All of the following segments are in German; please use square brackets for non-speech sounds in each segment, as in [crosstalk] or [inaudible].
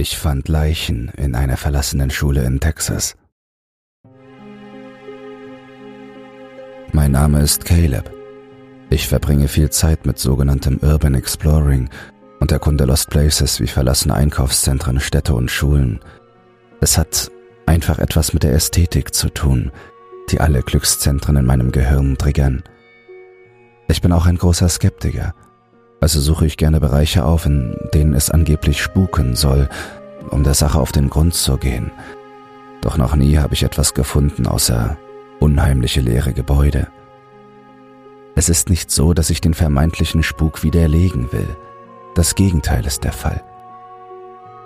Ich fand Leichen in einer verlassenen Schule in Texas. Mein Name ist Caleb. Ich verbringe viel Zeit mit sogenanntem Urban Exploring und erkunde Lost Places wie verlassene Einkaufszentren, Städte und Schulen. Es hat einfach etwas mit der Ästhetik zu tun, die alle Glückszentren in meinem Gehirn triggern. Ich bin auch ein großer Skeptiker – also suche ich gerne Bereiche auf, in denen es angeblich spuken soll, um der Sache auf den Grund zu gehen. Doch noch nie habe ich etwas gefunden außer unheimliche leere Gebäude. Es ist nicht so, dass ich den vermeintlichen Spuk widerlegen will. Das Gegenteil ist der Fall.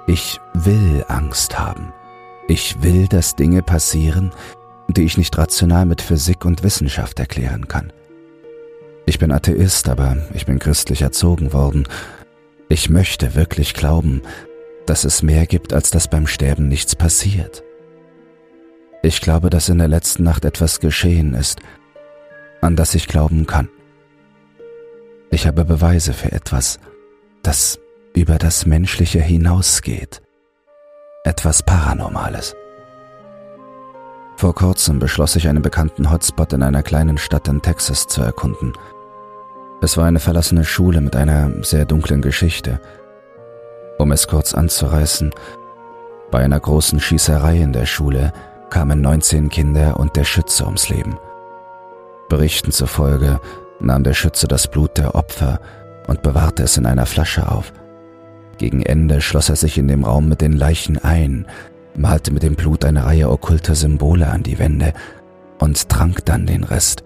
Ich will Angst haben. Ich will, dass Dinge passieren, die ich nicht rational mit Physik und Wissenschaft erklären kann. Ich bin Atheist, aber ich bin christlich erzogen worden. Ich möchte wirklich glauben, dass es mehr gibt, als dass beim Sterben nichts passiert. Ich glaube, dass in der letzten Nacht etwas geschehen ist, an das ich glauben kann. Ich habe Beweise für etwas, das über das Menschliche hinausgeht. Etwas Paranormales. Vor kurzem beschloss ich einen bekannten Hotspot in einer kleinen Stadt in Texas zu erkunden – es war eine verlassene Schule mit einer sehr dunklen Geschichte. Um es kurz anzureißen, bei einer großen Schießerei in der Schule kamen 19 Kinder und der Schütze ums Leben. Berichten zufolge nahm der Schütze das Blut der Opfer und bewahrte es in einer Flasche auf. Gegen Ende schloss er sich in dem Raum mit den Leichen ein, malte mit dem Blut eine Reihe okkulter Symbole an die Wände und trank dann den Rest,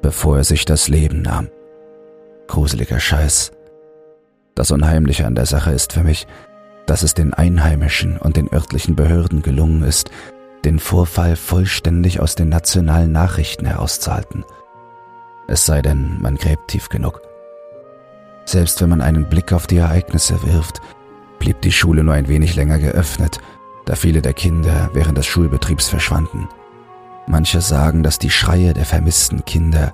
bevor er sich das Leben nahm. Gruseliger Scheiß. Das Unheimliche an der Sache ist für mich, dass es den Einheimischen und den örtlichen Behörden gelungen ist, den Vorfall vollständig aus den nationalen Nachrichten herauszuhalten. Es sei denn, man gräbt tief genug. Selbst wenn man einen Blick auf die Ereignisse wirft, blieb die Schule nur ein wenig länger geöffnet, da viele der Kinder während des Schulbetriebs verschwanden. Manche sagen, dass die Schreie der vermissten Kinder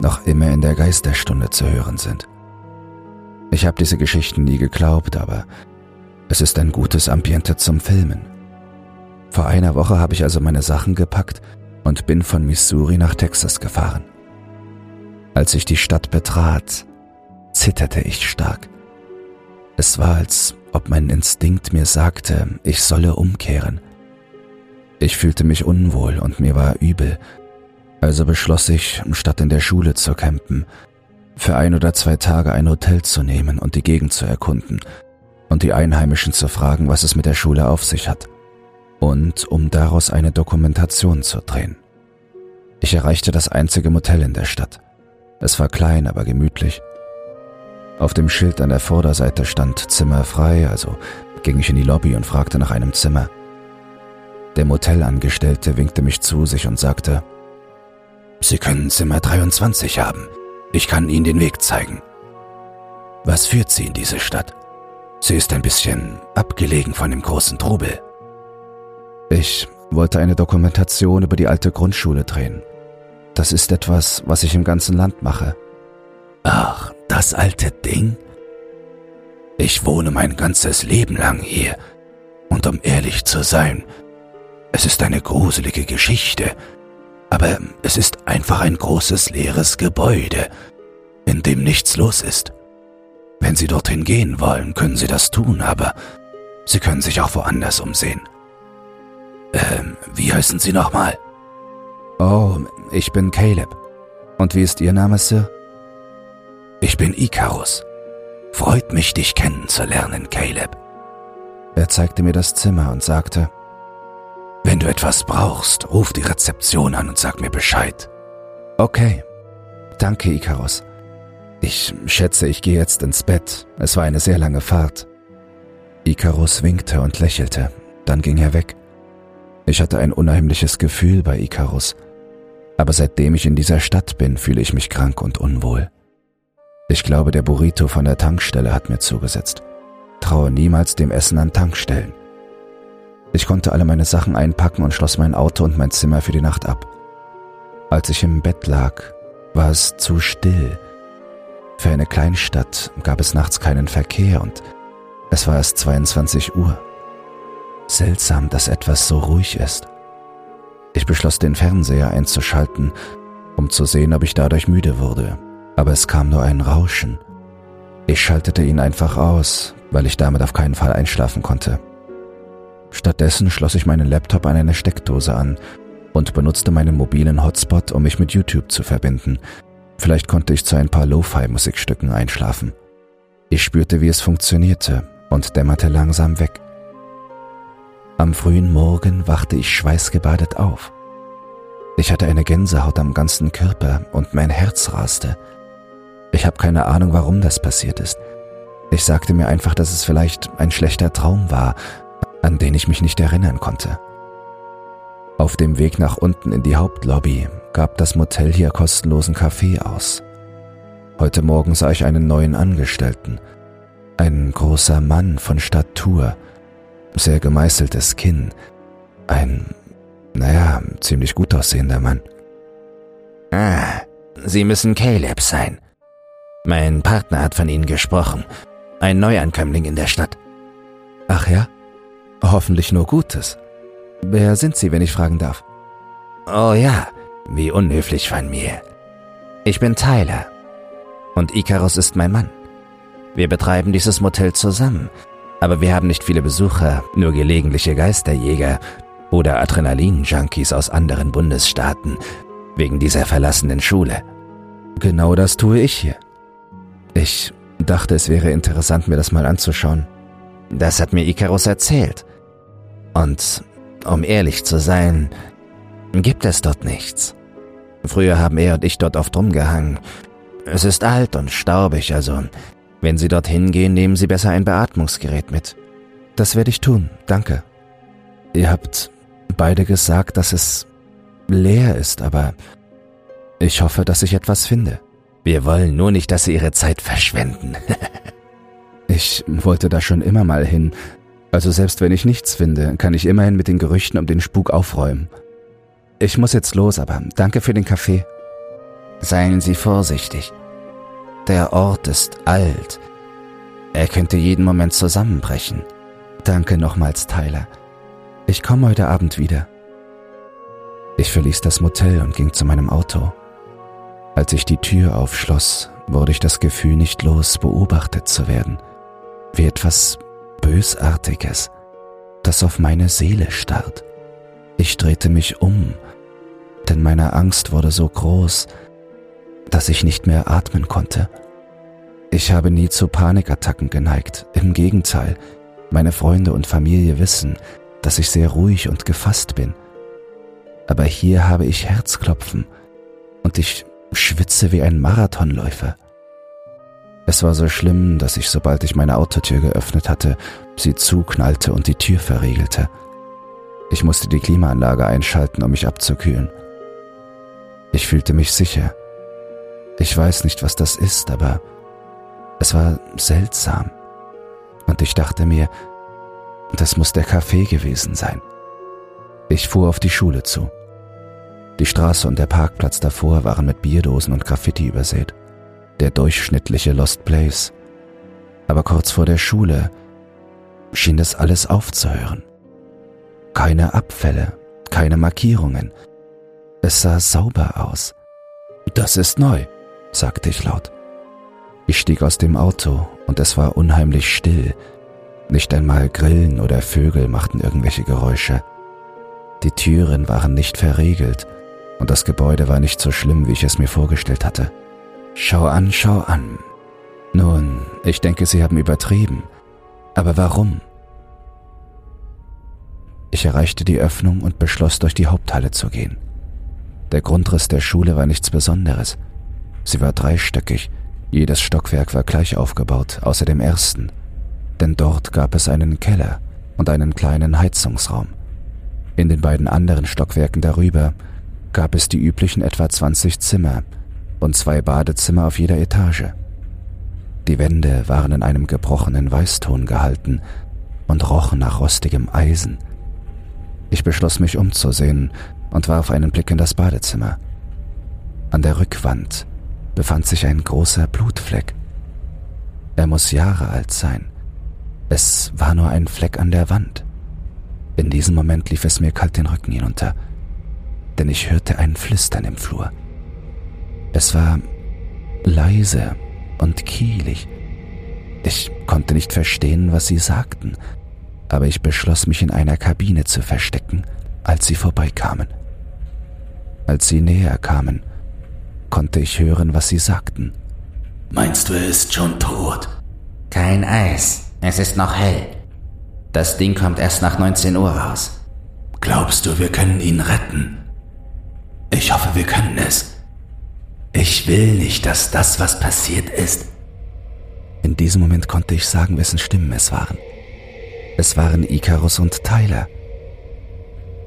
noch immer in der Geisterstunde zu hören sind. Ich habe diese Geschichten nie geglaubt, aber es ist ein gutes Ambiente zum Filmen. Vor einer Woche habe ich also meine Sachen gepackt und bin von Missouri nach Texas gefahren. Als ich die Stadt betrat, zitterte ich stark. Es war, als ob mein Instinkt mir sagte, ich solle umkehren. Ich fühlte mich unwohl und mir war übel, also beschloss ich, statt in der Schule zu campen, für ein oder zwei Tage ein Hotel zu nehmen und die Gegend zu erkunden und die Einheimischen zu fragen, was es mit der Schule auf sich hat und um daraus eine Dokumentation zu drehen. Ich erreichte das einzige Motel in der Stadt. Es war klein, aber gemütlich. Auf dem Schild an der Vorderseite stand Zimmer frei, also ging ich in die Lobby und fragte nach einem Zimmer. Der Motelangestellte winkte mich zu sich und sagte, Sie können Zimmer 23 haben. Ich kann Ihnen den Weg zeigen. Was führt Sie in diese Stadt? Sie ist ein bisschen abgelegen von dem großen Trubel. Ich wollte eine Dokumentation über die alte Grundschule drehen. Das ist etwas, was ich im ganzen Land mache. Ach, das alte Ding? Ich wohne mein ganzes Leben lang hier. Und um ehrlich zu sein, es ist eine gruselige Geschichte, aber es ist einfach ein großes leeres Gebäude, in dem nichts los ist. Wenn Sie dorthin gehen wollen, können Sie das tun, aber Sie können sich auch woanders umsehen. Ähm, wie heißen Sie nochmal? Oh, ich bin Caleb. Und wie ist Ihr Name, Sir? Ich bin Icarus. Freut mich, dich kennenzulernen, Caleb. Er zeigte mir das Zimmer und sagte, wenn du etwas brauchst, ruf die Rezeption an und sag mir Bescheid. Okay. Danke, Icarus. Ich schätze, ich gehe jetzt ins Bett. Es war eine sehr lange Fahrt. Icarus winkte und lächelte. Dann ging er weg. Ich hatte ein unheimliches Gefühl bei Icarus. Aber seitdem ich in dieser Stadt bin, fühle ich mich krank und unwohl. Ich glaube, der Burrito von der Tankstelle hat mir zugesetzt. Traue niemals dem Essen an Tankstellen. Ich konnte alle meine Sachen einpacken und schloss mein Auto und mein Zimmer für die Nacht ab. Als ich im Bett lag, war es zu still. Für eine Kleinstadt gab es nachts keinen Verkehr und es war erst 22 Uhr. Seltsam, dass etwas so ruhig ist. Ich beschloss, den Fernseher einzuschalten, um zu sehen, ob ich dadurch müde wurde, aber es kam nur ein Rauschen. Ich schaltete ihn einfach aus, weil ich damit auf keinen Fall einschlafen konnte. Stattdessen schloss ich meinen Laptop an eine Steckdose an und benutzte meinen mobilen Hotspot, um mich mit YouTube zu verbinden. Vielleicht konnte ich zu ein paar Lo-Fi-Musikstücken einschlafen. Ich spürte, wie es funktionierte und dämmerte langsam weg. Am frühen Morgen wachte ich schweißgebadet auf. Ich hatte eine Gänsehaut am ganzen Körper und mein Herz raste. Ich habe keine Ahnung, warum das passiert ist. Ich sagte mir einfach, dass es vielleicht ein schlechter Traum war, an den ich mich nicht erinnern konnte. Auf dem Weg nach unten in die Hauptlobby gab das Motel hier kostenlosen Kaffee aus. Heute Morgen sah ich einen neuen Angestellten. Ein großer Mann von Statur, sehr gemeißeltes Kinn, ein, naja, ziemlich gut aussehender Mann. Ah, Sie müssen Caleb sein. Mein Partner hat von Ihnen gesprochen. Ein Neuankömmling in der Stadt. Ach ja? Hoffentlich nur Gutes. Wer sind Sie, wenn ich fragen darf? Oh ja, wie unhöflich von mir. Ich bin Tyler. Und Icarus ist mein Mann. Wir betreiben dieses Motel zusammen, aber wir haben nicht viele Besucher, nur gelegentliche Geisterjäger oder Adrenalin-Junkies aus anderen Bundesstaaten wegen dieser verlassenen Schule. Genau das tue ich hier. Ich dachte, es wäre interessant, mir das mal anzuschauen. Das hat mir Icarus erzählt. Und um ehrlich zu sein, gibt es dort nichts. Früher haben er und ich dort oft rumgehangen. Es ist alt und staubig, also wenn Sie dorthin gehen, nehmen Sie besser ein Beatmungsgerät mit. Das werde ich tun, danke. Ihr habt beide gesagt, dass es leer ist, aber ich hoffe, dass ich etwas finde. Wir wollen nur nicht, dass Sie Ihre Zeit verschwenden. [laughs] ich wollte da schon immer mal hin, also selbst wenn ich nichts finde, kann ich immerhin mit den Gerüchten um den Spuk aufräumen. Ich muss jetzt los, aber danke für den Kaffee. Seien Sie vorsichtig. Der Ort ist alt. Er könnte jeden Moment zusammenbrechen. Danke nochmals, Tyler. Ich komme heute Abend wieder. Ich verließ das Motel und ging zu meinem Auto. Als ich die Tür aufschloss, wurde ich das Gefühl nicht los, beobachtet zu werden, wie etwas Bösartiges, das auf meine Seele starrt. Ich drehte mich um, denn meine Angst wurde so groß, dass ich nicht mehr atmen konnte. Ich habe nie zu Panikattacken geneigt, im Gegenteil, meine Freunde und Familie wissen, dass ich sehr ruhig und gefasst bin. Aber hier habe ich Herzklopfen und ich schwitze wie ein Marathonläufer. Es war so schlimm, dass ich, sobald ich meine Autotür geöffnet hatte, sie zuknallte und die Tür verriegelte. Ich musste die Klimaanlage einschalten, um mich abzukühlen. Ich fühlte mich sicher. Ich weiß nicht, was das ist, aber es war seltsam. Und ich dachte mir, das muss der Kaffee gewesen sein. Ich fuhr auf die Schule zu. Die Straße und der Parkplatz davor waren mit Bierdosen und Graffiti übersät der durchschnittliche Lost Place. Aber kurz vor der Schule schien das alles aufzuhören. Keine Abfälle, keine Markierungen. Es sah sauber aus. Das ist neu, sagte ich laut. Ich stieg aus dem Auto und es war unheimlich still. Nicht einmal Grillen oder Vögel machten irgendwelche Geräusche. Die Türen waren nicht verriegelt und das Gebäude war nicht so schlimm, wie ich es mir vorgestellt hatte. Schau an, schau an. Nun, ich denke, Sie haben übertrieben. Aber warum? Ich erreichte die Öffnung und beschloss, durch die Haupthalle zu gehen. Der Grundriss der Schule war nichts Besonderes. Sie war dreistöckig, jedes Stockwerk war gleich aufgebaut, außer dem ersten, denn dort gab es einen Keller und einen kleinen Heizungsraum. In den beiden anderen Stockwerken darüber gab es die üblichen etwa 20 Zimmer, und zwei Badezimmer auf jeder Etage. Die Wände waren in einem gebrochenen Weißton gehalten und rochen nach rostigem Eisen. Ich beschloss mich umzusehen und warf einen Blick in das Badezimmer. An der Rückwand befand sich ein großer Blutfleck. Er muss Jahre alt sein. Es war nur ein Fleck an der Wand. In diesem Moment lief es mir kalt den Rücken hinunter, denn ich hörte ein Flüstern im Flur. Es war leise und kielig. Ich konnte nicht verstehen, was sie sagten, aber ich beschloss mich in einer Kabine zu verstecken, als sie vorbeikamen. Als sie näher kamen, konnte ich hören, was sie sagten. Meinst du, er ist schon tot? Kein Eis, es ist noch hell. Das Ding kommt erst nach 19 Uhr raus. Glaubst du, wir können ihn retten? Ich hoffe, wir können es. Ich will nicht, dass das, was passiert ist. In diesem Moment konnte ich sagen, wessen Stimmen es waren. Es waren Icarus und Tyler.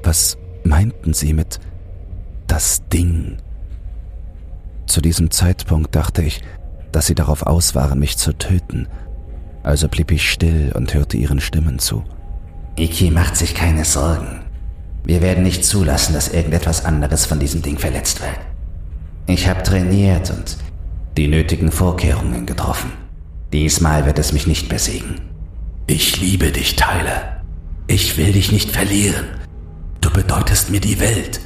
Was meinten sie mit das Ding? Zu diesem Zeitpunkt dachte ich, dass sie darauf aus waren, mich zu töten. Also blieb ich still und hörte ihren Stimmen zu. Iki macht sich keine Sorgen. Wir werden nicht zulassen, dass irgendetwas anderes von diesem Ding verletzt wird. Ich habe trainiert und die nötigen Vorkehrungen getroffen. Diesmal wird es mich nicht besiegen. Ich liebe dich, Tyler. Ich will dich nicht verlieren. Du bedeutest mir die Welt.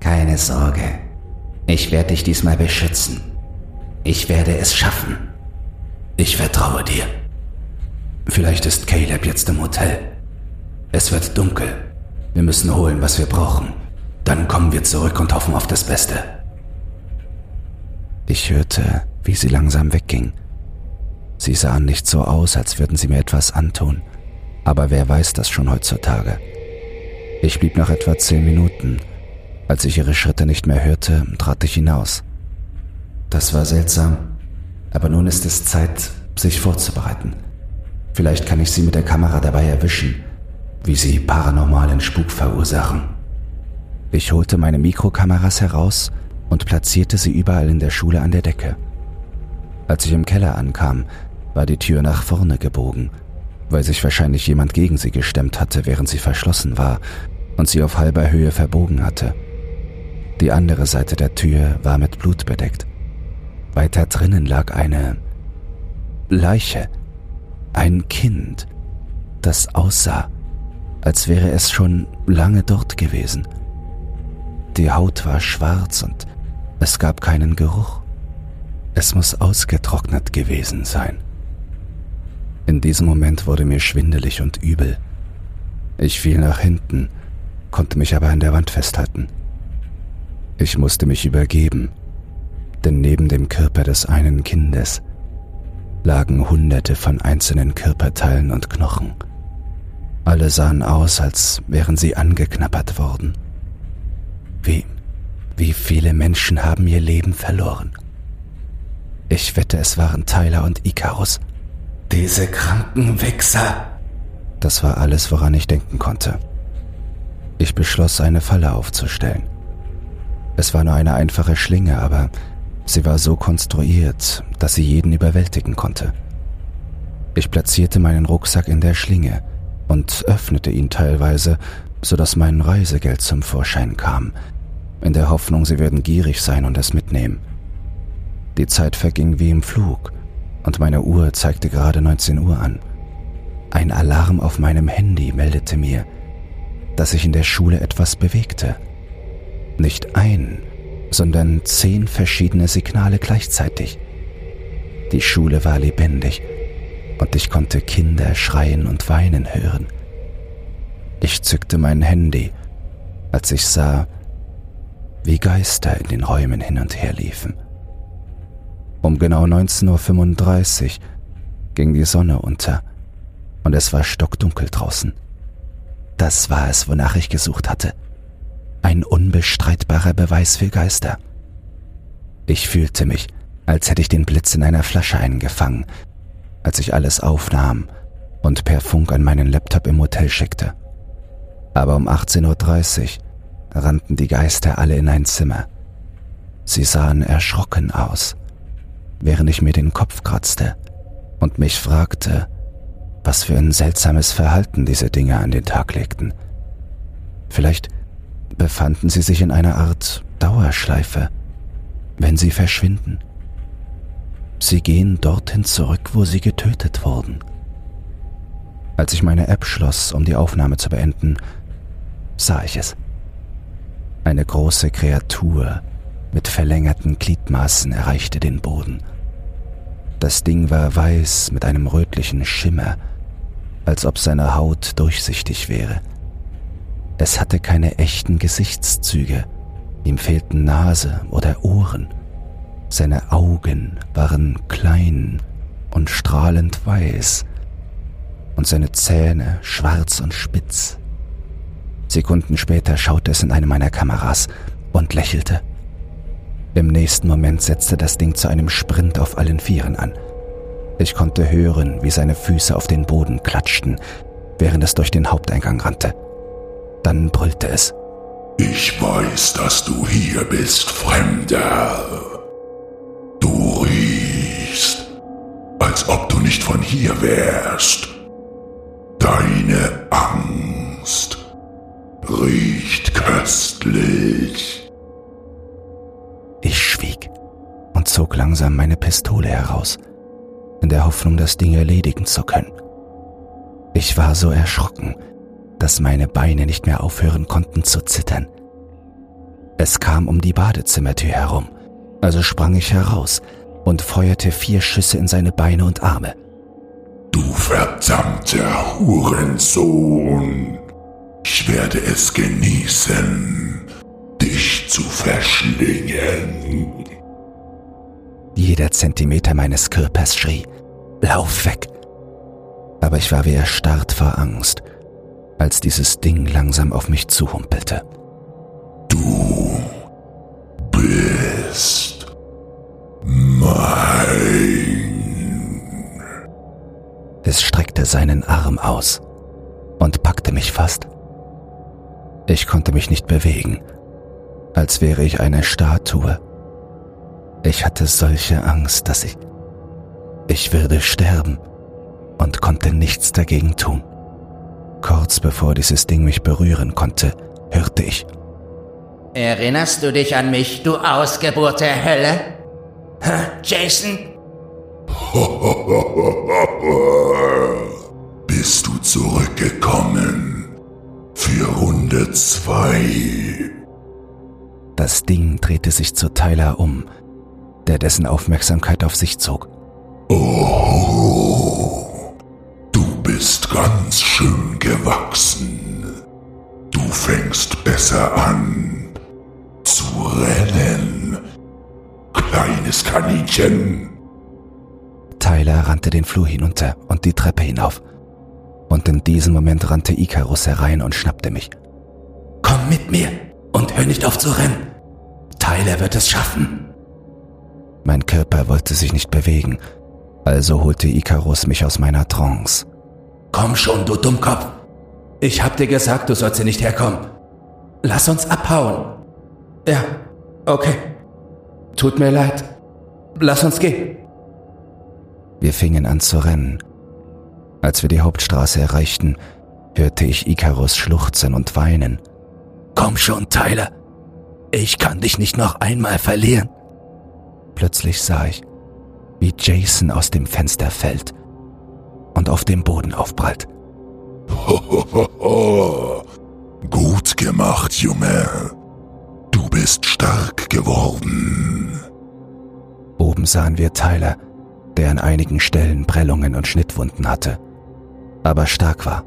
Keine Sorge. Ich werde dich diesmal beschützen. Ich werde es schaffen. Ich vertraue dir. Vielleicht ist Caleb jetzt im Hotel. Es wird dunkel. Wir müssen holen, was wir brauchen. Dann kommen wir zurück und hoffen auf das Beste. Ich hörte, wie sie langsam wegging Sie sahen nicht so aus, als würden sie mir etwas antun, aber wer weiß das schon heutzutage. Ich blieb nach etwa zehn Minuten. Als ich ihre Schritte nicht mehr hörte, trat ich hinaus. Das war seltsam, aber nun ist es Zeit, sich vorzubereiten. Vielleicht kann ich sie mit der Kamera dabei erwischen, wie sie paranormalen Spuk verursachen. Ich holte meine Mikrokameras heraus und platzierte sie überall in der Schule an der Decke. Als ich im Keller ankam, war die Tür nach vorne gebogen, weil sich wahrscheinlich jemand gegen sie gestemmt hatte, während sie verschlossen war und sie auf halber Höhe verbogen hatte. Die andere Seite der Tür war mit Blut bedeckt. Weiter drinnen lag eine Leiche, ein Kind, das aussah, als wäre es schon lange dort gewesen. Die Haut war schwarz und es gab keinen Geruch. Es muss ausgetrocknet gewesen sein. In diesem Moment wurde mir schwindelig und übel. Ich fiel nach hinten, konnte mich aber an der Wand festhalten. Ich musste mich übergeben, denn neben dem Körper des einen Kindes lagen Hunderte von einzelnen Körperteilen und Knochen. Alle sahen aus, als wären sie angeknabbert worden. Wie, wie viele Menschen haben ihr Leben verloren? Ich wette, es waren Tyler und Icarus. Diese kranken Wichser. Das war alles, woran ich denken konnte. Ich beschloss, eine Falle aufzustellen. Es war nur eine einfache Schlinge, aber sie war so konstruiert, dass sie jeden überwältigen konnte. Ich platzierte meinen Rucksack in der Schlinge und öffnete ihn teilweise, sodass mein Reisegeld zum Vorschein kam, in der Hoffnung, sie würden gierig sein und es mitnehmen. Die Zeit verging wie im Flug und meine Uhr zeigte gerade 19 Uhr an. Ein Alarm auf meinem Handy meldete mir, dass sich in der Schule etwas bewegte. Nicht ein, sondern zehn verschiedene Signale gleichzeitig. Die Schule war lebendig und ich konnte Kinder schreien und weinen hören. Ich zückte mein Handy, als ich sah, wie Geister in den Räumen hin und her liefen. Um genau 19.35 Uhr ging die Sonne unter und es war stockdunkel draußen. Das war es, wonach ich gesucht hatte. Ein unbestreitbarer Beweis für Geister. Ich fühlte mich, als hätte ich den Blitz in einer Flasche eingefangen, als ich alles aufnahm und per Funk an meinen Laptop im Hotel schickte. Aber um 18.30 Uhr rannten die Geister alle in ein Zimmer. Sie sahen erschrocken aus während ich mir den Kopf kratzte und mich fragte, was für ein seltsames Verhalten diese Dinge an den Tag legten. Vielleicht befanden sie sich in einer Art Dauerschleife, wenn sie verschwinden. Sie gehen dorthin zurück, wo sie getötet wurden. Als ich meine App schloss, um die Aufnahme zu beenden, sah ich es. Eine große Kreatur mit verlängerten Gliedmaßen erreichte den Boden. Das Ding war weiß mit einem rötlichen Schimmer, als ob seine Haut durchsichtig wäre. Es hatte keine echten Gesichtszüge, ihm fehlten Nase oder Ohren. Seine Augen waren klein und strahlend weiß und seine Zähne schwarz und spitz. Sekunden später schaute es in eine meiner Kameras und lächelte. Im nächsten Moment setzte das Ding zu einem Sprint auf allen Vieren an. Ich konnte hören, wie seine Füße auf den Boden klatschten, während es durch den Haupteingang rannte. Dann brüllte es. Ich weiß, dass du hier bist, Fremder. Du riechst, als ob du nicht von hier wärst. Deine Angst riecht köstlich. Ich schwieg und zog langsam meine Pistole heraus, in der Hoffnung, das Ding erledigen zu können. Ich war so erschrocken, dass meine Beine nicht mehr aufhören konnten zu zittern. Es kam um die Badezimmertür herum, also sprang ich heraus und feuerte vier Schüsse in seine Beine und Arme. Du verdammter Hurensohn! Ich werde es genießen, dich zu verschlingen. Jeder Zentimeter meines Körpers schrie, Lauf weg! Aber ich war wie erstarrt vor Angst, als dieses Ding langsam auf mich zuhumpelte. Du bist mein. Es streckte seinen Arm aus und packte mich fast. Ich konnte mich nicht bewegen, als wäre ich eine Statue. Ich hatte solche Angst, dass ich... Ich würde sterben und konnte nichts dagegen tun. Kurz bevor dieses Ding mich berühren konnte, hörte ich. Erinnerst du dich an mich, du Ausgeburt der Hölle? Hä, Jason? [laughs] Bist du zurückgekommen? Für Runde zwei. Das Ding drehte sich zu Tyler um, der dessen Aufmerksamkeit auf sich zog. Oh, du bist ganz schön gewachsen. Du fängst besser an zu rennen, kleines Kaninchen. Tyler rannte den Flur hinunter und die Treppe hinauf. Und in diesem Moment rannte Icarus herein und schnappte mich. Komm mit mir und hör nicht auf zu rennen. Tyler wird es schaffen. Mein Körper wollte sich nicht bewegen, also holte Icarus mich aus meiner Trance. Komm schon, du Dummkopf. Ich hab dir gesagt, du sollst hier nicht herkommen. Lass uns abhauen. Ja, okay. Tut mir leid. Lass uns gehen. Wir fingen an zu rennen. Als wir die Hauptstraße erreichten, hörte ich Icarus schluchzen und weinen. Komm schon, Tyler. Ich kann dich nicht noch einmal verlieren. Plötzlich sah ich, wie Jason aus dem Fenster fällt und auf dem Boden aufprallt. [laughs] Gut gemacht, Junge. Du bist stark geworden. Oben sahen wir Tyler, der an einigen Stellen Prellungen und Schnittwunden hatte, aber stark war.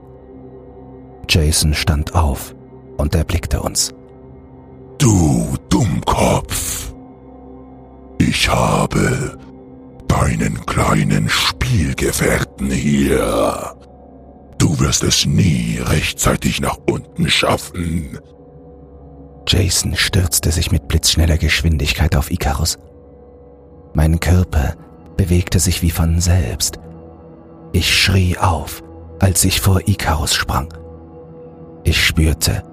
Jason stand auf und erblickte uns. Du Dummkopf. Ich habe deinen kleinen Spielgefährten hier. Du wirst es nie rechtzeitig nach unten schaffen. Jason stürzte sich mit blitzschneller Geschwindigkeit auf Icarus. Mein Körper bewegte sich wie von selbst. Ich schrie auf, als ich vor Icarus sprang. Ich spürte,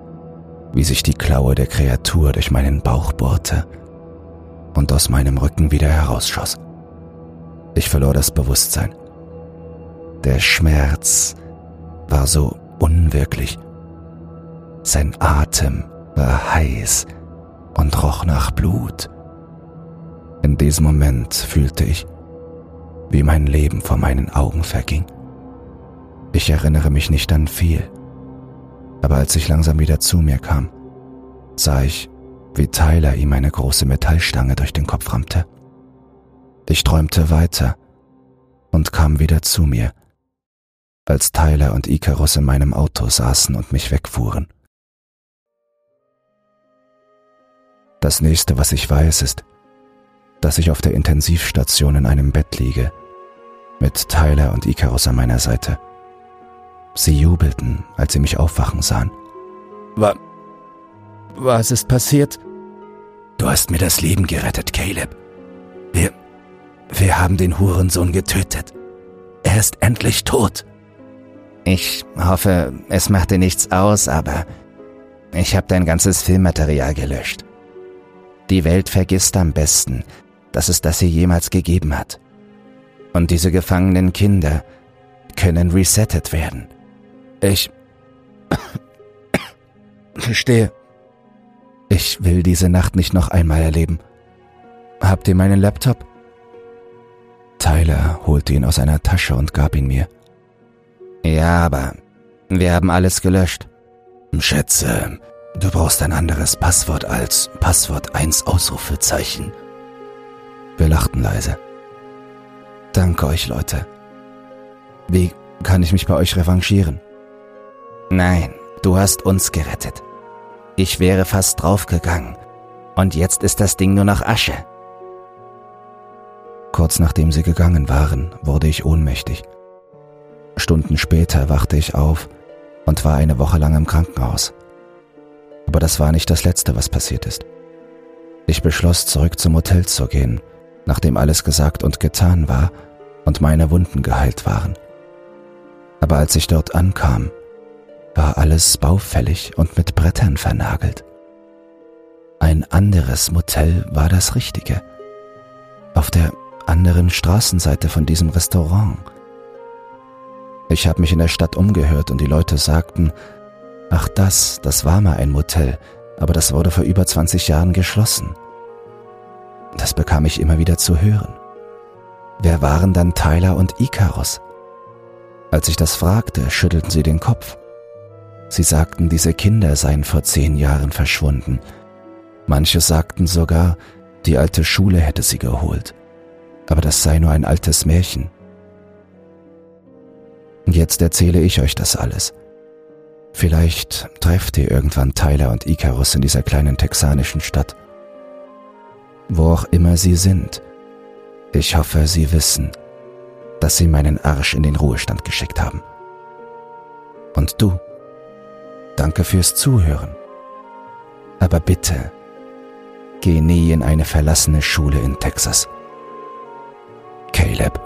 wie sich die Klaue der Kreatur durch meinen Bauch bohrte und aus meinem Rücken wieder herausschoss. Ich verlor das Bewusstsein. Der Schmerz war so unwirklich. Sein Atem war heiß und roch nach Blut. In diesem Moment fühlte ich, wie mein Leben vor meinen Augen verging. Ich erinnere mich nicht an viel, aber als ich langsam wieder zu mir kam, sah ich, wie Tyler ihm eine große Metallstange durch den Kopf rammte. Ich träumte weiter und kam wieder zu mir, als Tyler und Icarus in meinem Auto saßen und mich wegfuhren. Das nächste, was ich weiß, ist, dass ich auf der Intensivstation in einem Bett liege, mit Tyler und Icarus an meiner Seite. Sie jubelten, als sie mich aufwachen sahen. Wa was ist passiert? Du hast mir das Leben gerettet, Caleb. Wir, wir haben den Hurensohn getötet. Er ist endlich tot. Ich hoffe, es macht dir nichts aus, aber ich habe dein ganzes Filmmaterial gelöscht. Die Welt vergisst am besten, dass es das hier jemals gegeben hat. Und diese gefangenen Kinder können resettet werden. Ich verstehe. Ich will diese Nacht nicht noch einmal erleben. Habt ihr meinen Laptop? Tyler holte ihn aus einer Tasche und gab ihn mir. Ja, aber wir haben alles gelöscht. Schätze, du brauchst ein anderes Passwort als Passwort 1 Ausrufezeichen. Wir lachten leise. Danke euch, Leute. Wie kann ich mich bei euch revanchieren? Nein, du hast uns gerettet. Ich wäre fast draufgegangen. Und jetzt ist das Ding nur noch Asche. Kurz nachdem sie gegangen waren, wurde ich ohnmächtig. Stunden später wachte ich auf und war eine Woche lang im Krankenhaus. Aber das war nicht das Letzte, was passiert ist. Ich beschloss, zurück zum Hotel zu gehen, nachdem alles gesagt und getan war und meine Wunden geheilt waren. Aber als ich dort ankam, war alles baufällig und mit Brettern vernagelt. Ein anderes Motel war das Richtige. Auf der anderen Straßenseite von diesem Restaurant. Ich habe mich in der Stadt umgehört und die Leute sagten, ach das, das war mal ein Motel, aber das wurde vor über 20 Jahren geschlossen. Das bekam ich immer wieder zu hören. Wer waren dann Tyler und Icarus? Als ich das fragte, schüttelten sie den Kopf. Sie sagten, diese Kinder seien vor zehn Jahren verschwunden. Manche sagten sogar, die alte Schule hätte sie geholt. Aber das sei nur ein altes Märchen. Jetzt erzähle ich euch das alles. Vielleicht trefft ihr irgendwann Tyler und Icarus in dieser kleinen texanischen Stadt. Wo auch immer sie sind, ich hoffe, sie wissen, dass sie meinen Arsch in den Ruhestand geschickt haben. Und du? Danke fürs Zuhören. Aber bitte, geh nie in eine verlassene Schule in Texas. Caleb.